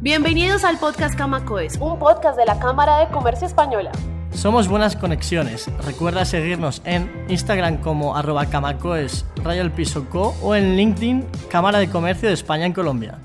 Bienvenidos al podcast Camacoes, un podcast de la Cámara de Comercio Española. Somos Buenas Conexiones. Recuerda seguirnos en Instagram como arroba camacoes rayo el piso co o en LinkedIn Cámara de Comercio de España en Colombia.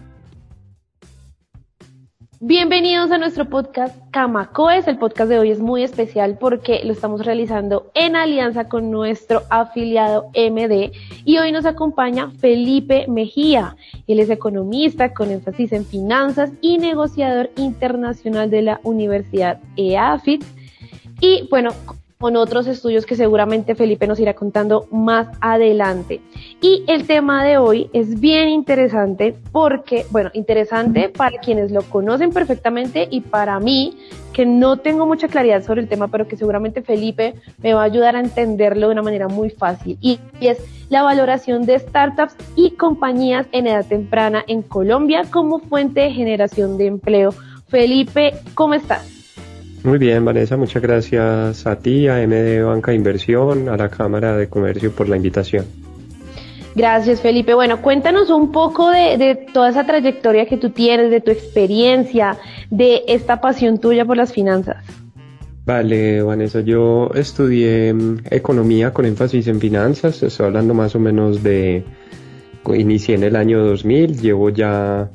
Bienvenidos a nuestro podcast Camacoes. El podcast de hoy es muy especial porque lo estamos realizando en alianza con nuestro afiliado MD y hoy nos acompaña Felipe Mejía. Él es economista con énfasis en finanzas y negociador internacional de la Universidad EAFIT. Y bueno, con otros estudios que seguramente Felipe nos irá contando más adelante. Y el tema de hoy es bien interesante porque, bueno, interesante para quienes lo conocen perfectamente y para mí, que no tengo mucha claridad sobre el tema, pero que seguramente Felipe me va a ayudar a entenderlo de una manera muy fácil. Y, y es la valoración de startups y compañías en edad temprana en Colombia como fuente de generación de empleo. Felipe, ¿cómo estás? Muy bien, Vanessa, muchas gracias a ti, a MD Banca Inversión, a la Cámara de Comercio por la invitación. Gracias, Felipe. Bueno, cuéntanos un poco de, toda esa trayectoria que tú tienes, de tu experiencia, de esta pasión tuya por las finanzas. Vale, Vanessa, yo estudié mm, economía con énfasis en finanzas, estoy hablando más o menos de, inicié en el año 2000, llevo ya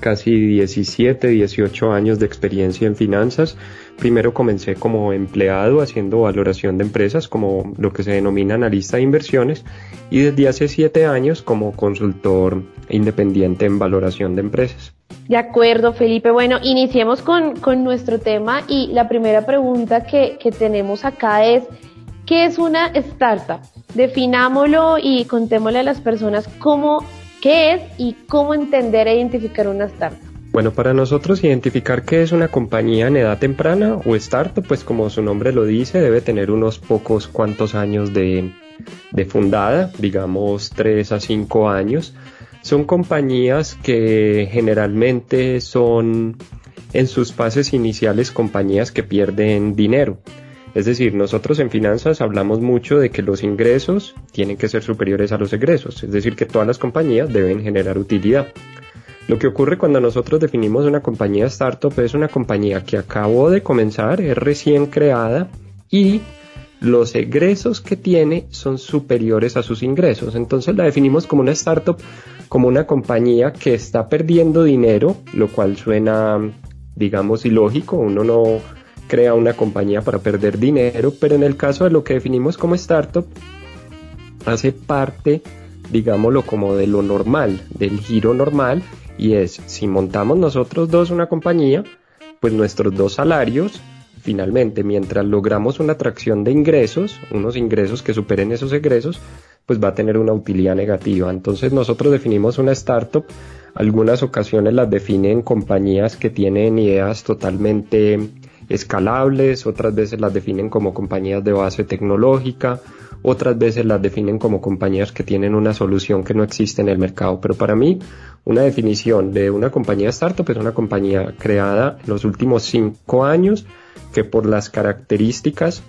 casi 17, 18 años de experiencia en finanzas. Primero comencé como empleado haciendo valoración de empresas, como lo que se denomina analista de inversiones, y desde hace 7 años como consultor independiente en valoración de empresas. De acuerdo, Felipe. Bueno, iniciemos con, con nuestro tema y la primera pregunta que, que tenemos acá es, ¿qué es una startup? Definámoslo y contémosle a las personas cómo, qué es y cómo entender e identificar una startup. Bueno, para nosotros identificar qué es una compañía en edad temprana o startup, pues como su nombre lo dice, debe tener unos pocos cuantos años de, fundada, digamos 3 a 5 años. Son compañías que generalmente son en sus fases iniciales compañías que pierden dinero. Es decir, nosotros en finanzas hablamos mucho de que los ingresos tienen que ser superiores a los egresos, es decir, que todas las compañías deben generar utilidad. Lo que ocurre cuando nosotros definimos una compañía startup es una compañía que acabó de comenzar, es recién creada y los egresos que tiene son superiores a sus ingresos. Entonces la definimos como una startup, como una compañía que está perdiendo dinero, lo cual suena, digamos, ilógico. Uno no crea una compañía para perder dinero, pero en el caso de lo que definimos como startup, hace parte, digámoslo, como de lo normal, del giro normal y es, si montamos nosotros dos una compañía, pues nuestros dos salarios, finalmente, mientras logramos una atracción de ingresos, unos ingresos que superen esos egresos, pues va a tener una utilidad negativa. Entonces nosotros definimos una startup, algunas ocasiones las definen compañías que tienen ideas totalmente escalables, otras veces las definen como compañías de base tecnológica, otras veces las definen como compañías que tienen una solución que no existe en el mercado. Pero para mí, una definición de una compañía startup es una compañía creada en los últimos cinco años que por las características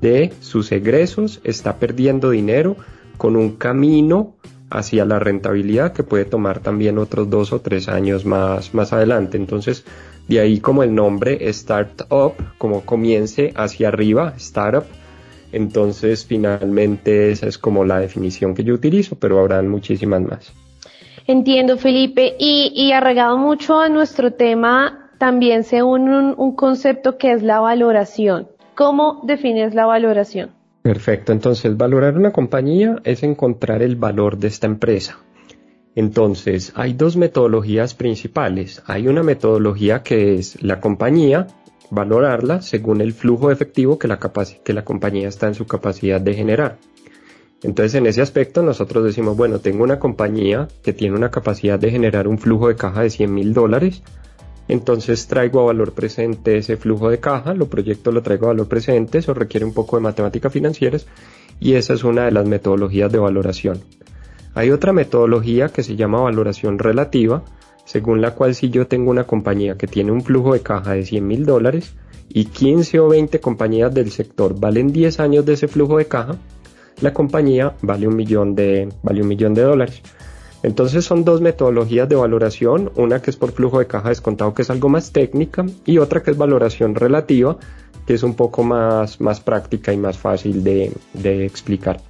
de sus egresos está perdiendo dinero con un camino hacia la rentabilidad que puede tomar también otros dos o tres años más, más adelante. Entonces, de ahí como el nombre Startup, como comience hacia arriba, Startup, entonces, finalmente esa es como la definición que yo utilizo, pero habrán muchísimas más. Entiendo, Felipe. Y, y arraigado mucho a nuestro tema, también se une un, concepto que es la valoración. ¿Cómo defines la valoración? Perfecto. Entonces, valorar una compañía es encontrar el valor de esta empresa. Entonces, hay dos metodologías principales. Hay una metodología que es la compañía valorarla según el flujo efectivo que la, que la compañía está en su capacidad de generar. Entonces en ese aspecto nosotros decimos, bueno, tengo una compañía que tiene una capacidad de generar un flujo de caja de 100 mil dólares, entonces traigo a valor presente ese flujo de caja, lo proyecto, lo traigo a valor presente, eso requiere un poco de matemáticas financieras y esa es una de las metodologías de valoración. Hay otra metodología que se llama valoración relativa, según la cual si yo tengo una compañía que tiene un flujo de caja de 100 mil dólares y 15 o 20 compañías del sector valen 10 años de ese flujo de caja, la compañía vale un millón de, vale un millón de dólares. Entonces son dos metodologías de valoración, una que es por flujo de caja descontado que es algo más técnica y otra que es valoración relativa que es un poco más, más práctica y más fácil de, de explicar.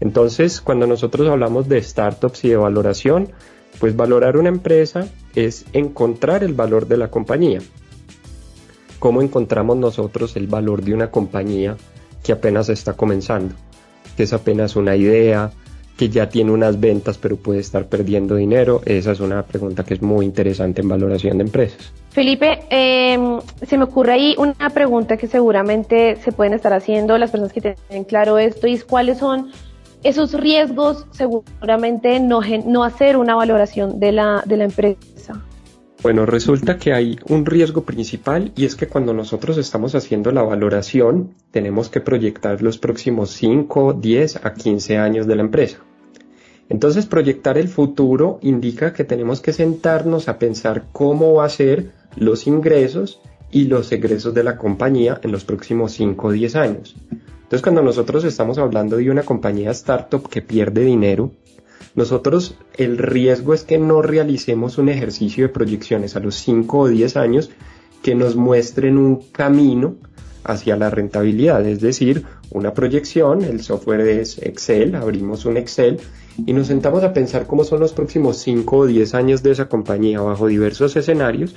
Entonces cuando nosotros hablamos de startups y de valoración, pues valorar una empresa es encontrar el valor de la compañía. ¿Cómo encontramos nosotros el valor de una compañía que apenas está comenzando? Que es apenas una idea, que ya tiene unas ventas pero puede estar perdiendo dinero? Esa es una pregunta que es muy interesante en valoración de empresas. Felipe, em, se me ocurre ahí una pregunta que seguramente se pueden estar haciendo las personas que tienen claro esto es cuáles son esos riesgos seguramente no, no hacer una valoración de la, de la empresa. Bueno, resulta que hay un riesgo principal y es que cuando nosotros estamos haciendo la valoración tenemos que proyectar los próximos 5, 10 a 15 años de la empresa. Entonces proyectar el futuro indica que tenemos que sentarnos a pensar cómo va a ser los ingresos y los egresos de la compañía en los próximos 5 o 10 años. Entonces cuando nosotros estamos hablando de una compañía startup que pierde dinero, nosotros el riesgo es que no realicemos un ejercicio de proyecciones a los 5 o 10 años que nos muestren un camino hacia la rentabilidad, es decir, una proyección, el software es Excel, abrimos un Excel y nos sentamos a pensar cómo son los próximos 5 o 10 años de esa compañía bajo diversos escenarios,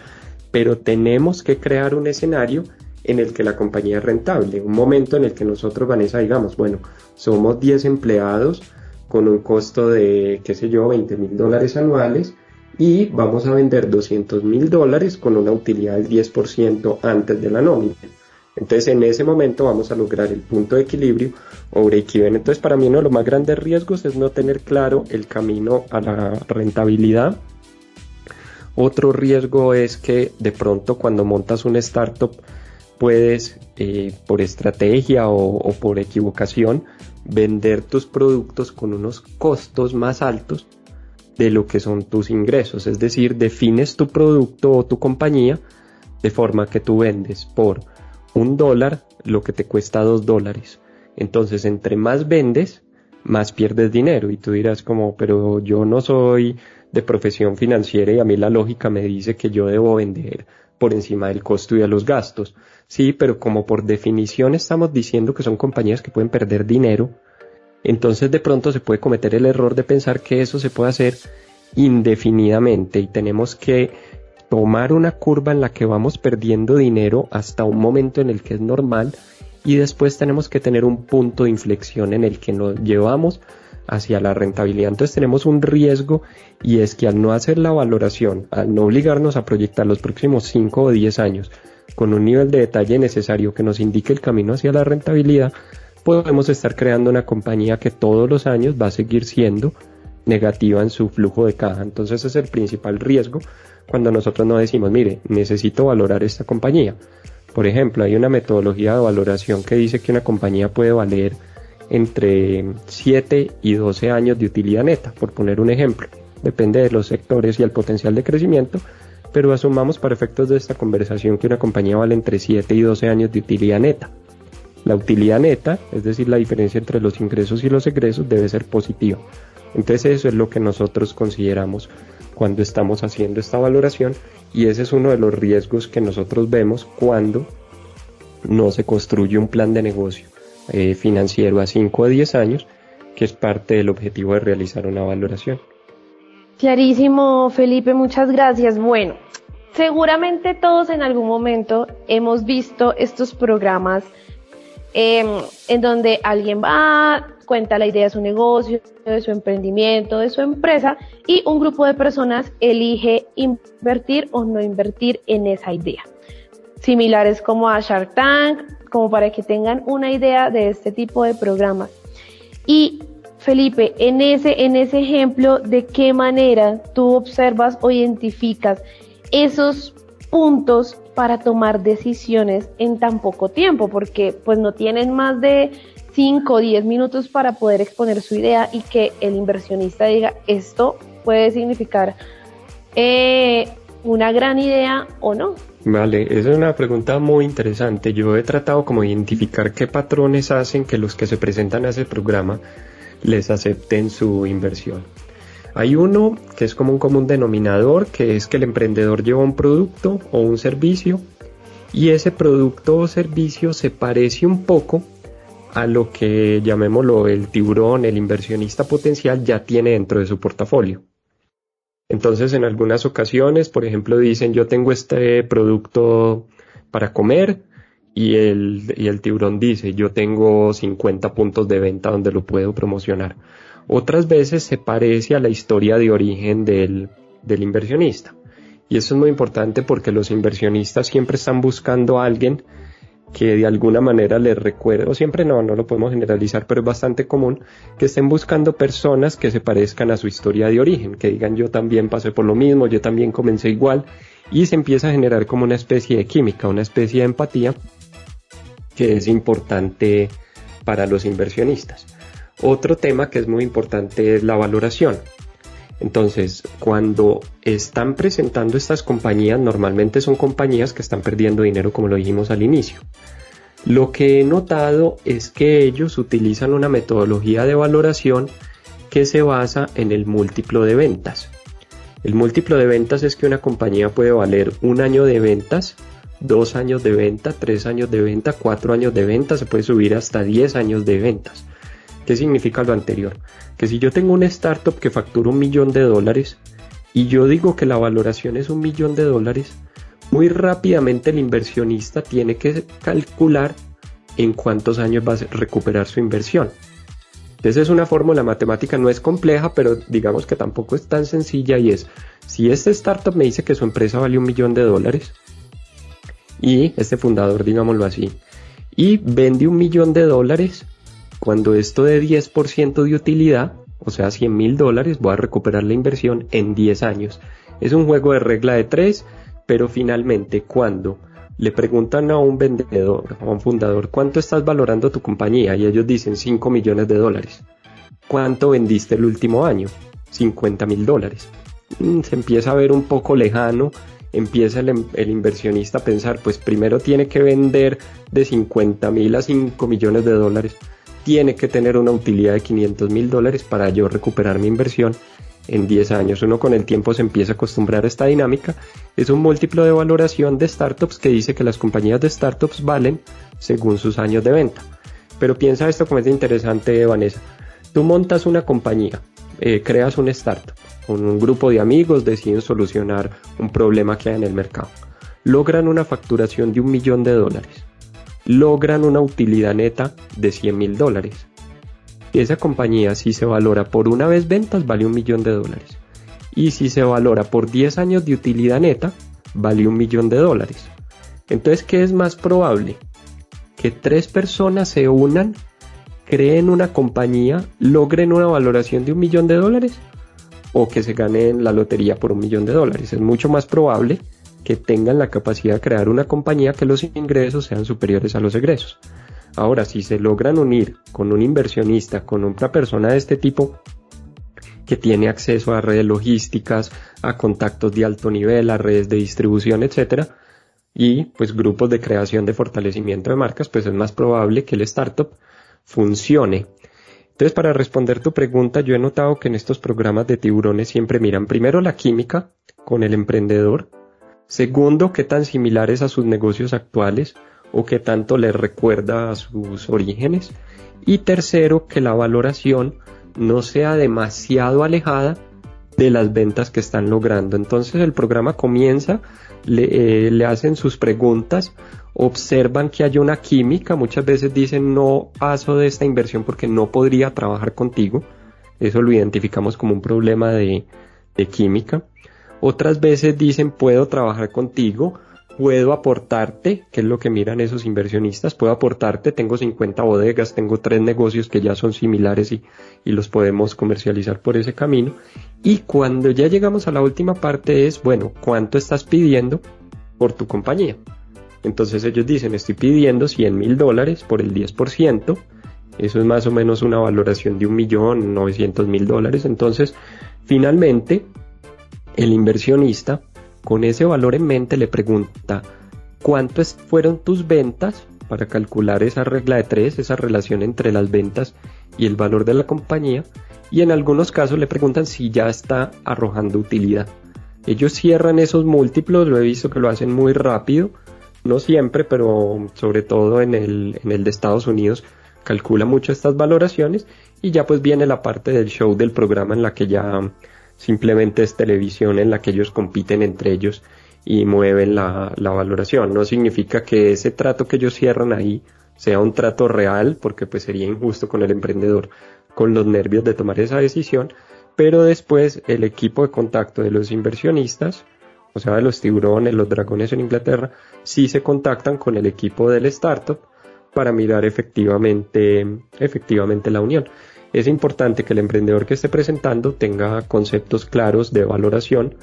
pero tenemos que crear un escenario en el que la compañía es rentable, un momento en el que nosotros, Vanessa, digamos, bueno, somos 10 empleados con un costo de, qué sé yo, 20 mil dólares anuales y vamos a vender 200 mil dólares con una utilidad del 10% antes de la nómina. Entonces en ese momento vamos a lograr el punto de equilibrio o break-even. Entonces para mí uno de los más grandes riesgos es no tener claro el camino a la rentabilidad. Otro riesgo es que de pronto cuando montas una startup puedes eh, por estrategia o, por equivocación vender tus productos con unos costos más altos de lo que son tus ingresos. Es decir, defines tu producto o tu compañía de forma que tú vendes por un dólar lo que te cuesta dos dólares. Entonces, entre más vendes, más pierdes dinero. Y tú dirás como, pero yo no soy de profesión financiera y a mí la lógica me dice que yo debo vender por encima del costo y de los gastos. Sí, pero como por definición estamos diciendo que son compañías que pueden perder dinero, entonces de pronto se puede cometer el error de pensar que eso se puede hacer indefinidamente y tenemos que tomar una curva en la que vamos perdiendo dinero hasta un momento en el que es normal y después tenemos que tener un punto de inflexión en el que nos llevamos hacia la rentabilidad. Entonces tenemos un riesgo y es que al no hacer la valoración, al no obligarnos a proyectar los próximos 5 o 10 años con un nivel de detalle necesario que nos indique el camino hacia la rentabilidad, podemos estar creando una compañía que todos los años va a seguir siendo negativa en su flujo de caja. Entonces ese es el principal riesgo cuando nosotros no decimos, mire, necesito valorar esta compañía. Por ejemplo, hay una metodología de valoración que dice que una compañía puede valer entre 7 y 12 años de utilidad neta, por poner un ejemplo. Depende de los sectores y el potencial de crecimiento, pero asumamos para efectos de esta conversación que una compañía vale entre 7 y 12 años de utilidad neta. La utilidad neta, es decir, la diferencia entre los ingresos y los egresos, debe ser positiva. Entonces eso es lo que nosotros consideramos cuando estamos haciendo esta valoración y ese es uno de los riesgos que nosotros vemos cuando no se construye un plan de negocio eh, financiero a 5 o 10 años, que es parte del objetivo de realizar una valoración. Clarísimo, Felipe, muchas gracias. Bueno, seguramente todos en algún momento hemos visto estos programas em, en donde alguien va, cuenta la idea de su negocio, de su emprendimiento, de su empresa y un grupo de personas elige invertir o no invertir en esa idea. Similares como a Shark Tank, como para que tengan una idea de este tipo de programas. Y Felipe, en ese, en ese ejemplo, ¿de qué manera tú observas o identificas esos puntos para tomar decisiones en tan poco tiempo? Porque pues no tienen más de 5 o 10 minutos para poder exponer su idea y que el inversionista diga esto puede significar eh, una gran idea o no. Vale, esa es una pregunta muy interesante. Yo he tratado como identificar qué patrones hacen que los que se presentan a ese programa les acepten su inversión. Hay uno que es como un común denominador, que es que el emprendedor lleva un producto o un servicio y ese producto o servicio se parece un poco a lo que llamémoslo el tiburón, el inversionista potencial ya tiene dentro de su portafolio. Entonces en algunas ocasiones, por ejemplo, dicen yo tengo este producto para comer y el, y el tiburón dice yo tengo 50 puntos de venta donde lo puedo promocionar. Otras veces se parece a la historia de origen del, del inversionista. Y eso es muy importante porque los inversionistas siempre están buscando a alguien que de alguna manera les recuerde, o siempre no, no lo podemos generalizar, pero es bastante común que estén buscando personas que se parezcan a su historia de origen, que digan yo también pasé por lo mismo, yo también comencé igual, y se empieza a generar como una especie de química, una especie de empatía que es importante para los inversionistas. Otro tema que es muy importante es la valoración. Entonces, cuando están presentando estas compañías, normalmente son compañías que están perdiendo dinero, como lo dijimos al inicio. Lo que he notado es que ellos utilizan una metodología de valoración que se basa en el múltiplo de ventas. El múltiplo de ventas es que una compañía puede valer un año de ventas, dos años de venta, tres años de venta, cuatro años de venta, se puede subir hasta diez años de ventas. ¿Qué significa lo anterior? Que si yo tengo una startup que factura un millón de dólares y yo digo que la valoración es un millón de dólares, muy rápidamente el inversionista tiene que calcular en cuántos años va a recuperar su inversión. Entonces es una fórmula matemática, no es compleja, pero digamos que tampoco es tan sencilla y es, si este startup me dice que su empresa vale un millón de dólares y este fundador, digámoslo así, y vende un millón de dólares, cuando esto de 10% de utilidad, o sea 100 mil dólares, voy a recuperar la inversión en 10 años. Es un juego de regla de 3, pero finalmente cuando le preguntan a un vendedor, a un fundador, ¿cuánto estás valorando tu compañía? Y ellos dicen 5 millones de dólares. ¿Cuánto vendiste el último año? 50 mil dólares. Mm, se empieza a ver un poco lejano, empieza el, el, inversionista a pensar, pues primero tiene que vender de 50 mil a 5 millones de dólares tiene que tener una utilidad de 500 mil dólares para yo recuperar mi inversión en 10 años. Uno con el tiempo se empieza a acostumbrar a esta dinámica. Es un múltiplo de valoración de startups que dice que las compañías de startups valen según sus años de venta. Pero piensa esto como es interesante, Vanessa. Tú montas una compañía, eh, creas un startup, con un grupo de amigos deciden solucionar un problema que hay en el mercado. Logran una facturación de un millón de dólares logran una utilidad neta de 100 mil dólares. Esa compañía si se valora por una vez ventas vale un millón de dólares. Y si se valora por 10 años de utilidad neta, vale un millón de dólares. Entonces, ¿qué es más probable? Que tres personas se unan, creen una compañía, logren una valoración de un millón de dólares o que se ganen la lotería por un millón de dólares. Es mucho más probable que tengan la capacidad de crear una compañía que los ingresos sean superiores a los egresos. Ahora, si se logran unir con un inversionista, con otra persona de este tipo, que tiene acceso a redes logísticas, a contactos de alto nivel, a redes de distribución, etcétera, y pues grupos de creación de fortalecimiento de marcas, pues es más probable que el startup funcione. Entonces, para responder tu pregunta, yo he notado que en estos programas de tiburones siempre miran primero la química con el emprendedor, Segundo, qué tan similares a sus negocios actuales o qué tanto les recuerda a sus orígenes. Y tercero, que la valoración no sea demasiado alejada de las ventas que están logrando. Entonces el programa comienza, le, eh, le, hacen sus preguntas, observan que hay una química, muchas veces dicen no paso de esta inversión porque no podría trabajar contigo. Eso lo identificamos como un problema de química. Otras veces dicen puedo trabajar contigo, puedo aportarte, que es lo que miran esos inversionistas, puedo aportarte, tengo 50 bodegas, tengo tres negocios que ya son similares y, y los podemos comercializar por ese camino. Y cuando ya llegamos a la última parte es, bueno, ¿cuánto estás pidiendo por tu compañía? Entonces ellos dicen, estoy pidiendo 100 mil dólares por el 10%, eso es más o menos una valoración de un millón, 900 mil dólares. Entonces, finalmente, el inversionista, con ese valor en mente, le pregunta, ¿cuántas fueron tus ventas? Para calcular esa regla de tres, esa relación entre las ventas y el valor de la compañía. y en algunos casos le preguntan si ya está arrojando utilidad. Ellos cierran esos múltiplos, lo he visto que lo hacen muy rápido, no siempre, pero sobre todo en el, en el de Estados Unidos calcula mucho estas valoraciones y ya pues viene la parte del show del programa en la que ya simplemente es televisión en la que ellos compiten entre ellos y mueven la, la valoración. No significa que ese trato que ellos cierran ahí sea un trato real, porque pues sería injusto con el emprendedor con los nervios de tomar esa decisión, pero después el equipo de contacto de los inversionistas, o sea, de los tiburones, los dragones en Inglaterra, sí se contactan con el equipo del startup para mirar efectivamente, efectivamente la unión. Es importante que el emprendedor que esté presentando tenga conceptos claros de valoración,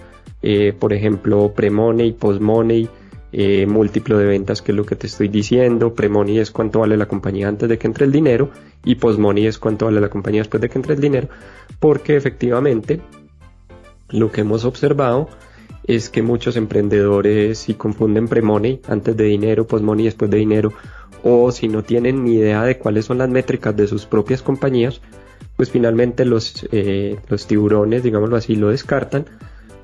eh, por ejemplo, pre-money, post-money, eh, múltiplo de ventas, que es lo que te estoy diciendo, pre-money es cuánto vale la compañía antes de que entre el dinero y post-money es cuánto vale la compañía después de que entre el dinero, porque efectivamente lo que hemos observado es que muchos emprendedores si confunden pre-money antes de dinero, post-money después de dinero, o si no tienen ni idea de cuáles son las métricas de sus propias compañías, pues finalmente los, eh, los tiburones, digámoslo así, lo descartan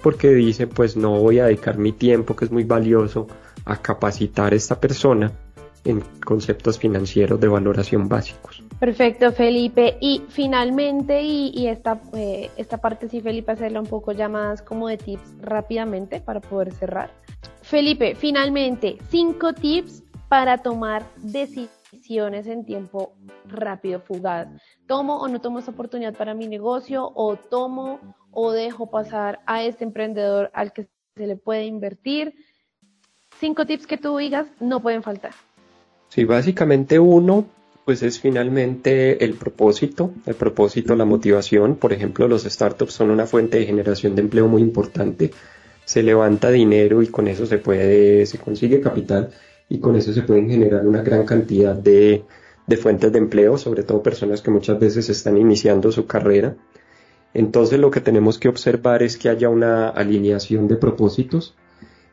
porque dice pues no voy a dedicar mi tiempo que es muy valioso a capacitar a esta persona en conceptos financieros de valoración básicos. Perfecto, Felipe. Y finalmente, y, esta, eh, esta parte sí, Felipe, hacerla un poco ya más como de tips rápidamente para poder cerrar. Felipe, finalmente, cinco tips para tomar decisiones en tiempo rápido, fugaz. ¿Tomo o no tomo esta oportunidad para mi negocio? ¿O tomo o dejo pasar a este emprendedor al que se le puede invertir? Cinco tips que tú digas no pueden faltar. Sí, básicamente uno, pues es finalmente el propósito, el propósito, la motivación. Por ejemplo, los startups son una fuente de generación de empleo muy importante. Se levanta dinero y con eso se puede, se consigue capital y con eso se pueden generar una gran cantidad de, de fuentes de empleo, sobre todo personas que muchas veces están iniciando su carrera entonces lo que tenemos que observar es que haya una alineación de propósitos,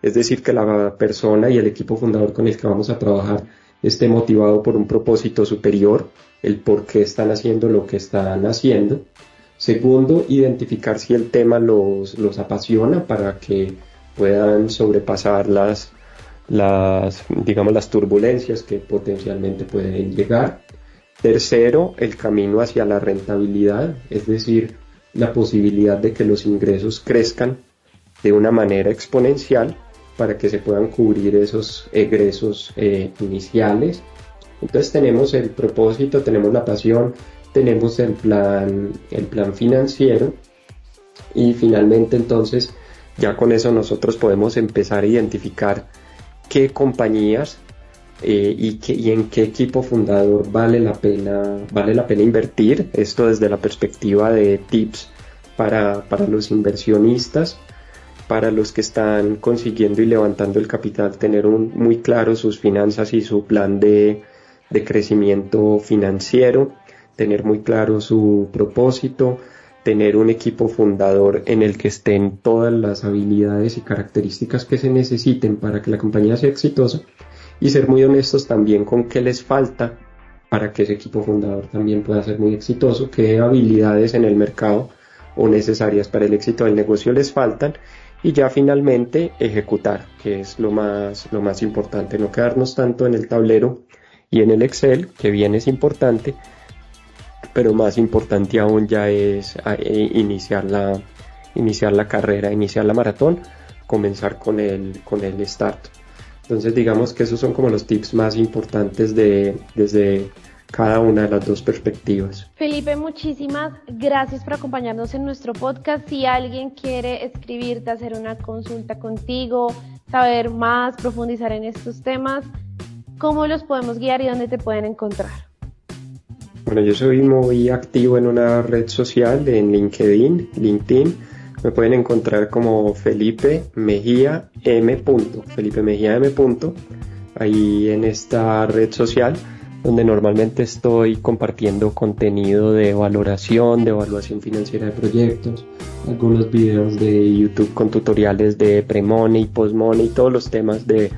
es decir, que la persona y el equipo fundador con el que vamos a trabajar esté motivado por un propósito superior, el por qué están haciendo lo que están haciendo. Segundo, identificar si el tema los, los apasiona para que puedan sobrepasar las, las, digamos, las turbulencias que potencialmente pueden llegar. Tercero, el camino hacia la rentabilidad, es decir, la posibilidad de que los ingresos crezcan de una manera exponencial para que se puedan cubrir esos egresos eh, iniciales. Entonces tenemos el propósito, tenemos la pasión, tenemos el plan, el plan financiero y finalmente entonces ya con eso nosotros podemos empezar a identificar qué compañías eh, y, y, en qué equipo fundador vale la pena vale la pena invertir. Esto desde la perspectiva de tips para, para los inversionistas para los que están consiguiendo y levantando el capital tener muy claro sus finanzas y su plan de, de crecimiento financiero tener muy claro su propósito tener un equipo fundador en el que estén todas las habilidades y características que se necesiten para que la compañía sea exitosa y ser muy honestos también con qué les falta para que ese equipo fundador también pueda ser muy exitoso, qué habilidades en el mercado o necesarias para el éxito del negocio les faltan y ya finalmente ejecutar, que es lo más, lo más importante, no quedarnos tanto en el tablero y en el Excel, que bien es importante, pero más importante aún ya es eh, iniciar la, iniciar la carrera, iniciar la maratón, comenzar con el, con el start. Entonces digamos que esos son como los tips más importantes de, desde cada una de las dos perspectivas. Felipe, muchísimas gracias por acompañarnos en nuestro podcast. Si alguien quiere escribirte, hacer una consulta contigo, saber más, profundizar en estos temas, ¿cómo los podemos guiar y dónde te pueden encontrar? Bueno, yo soy muy activo en una red social, en LinkedIn, LinkedIn me pueden encontrar como Felipe Mejía M. Felipe Mejía M. Ahí en esta red social donde normalmente estoy compartiendo contenido de valoración, de evaluación financiera de proyectos, algunos videos de YouTube con tutoriales de pre-money, post-money, todos los temas de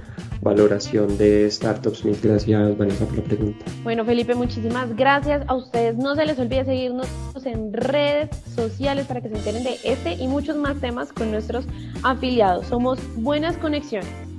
valoración de startups. Mil gracias, Vanessa, por la pregunta. Bueno, Felipe, muchísimas gracias a ustedes. No se les olvide seguirnos en redes sociales para que se enteren de este y muchos más temas con nuestros afiliados. Somos Buenas Conexiones.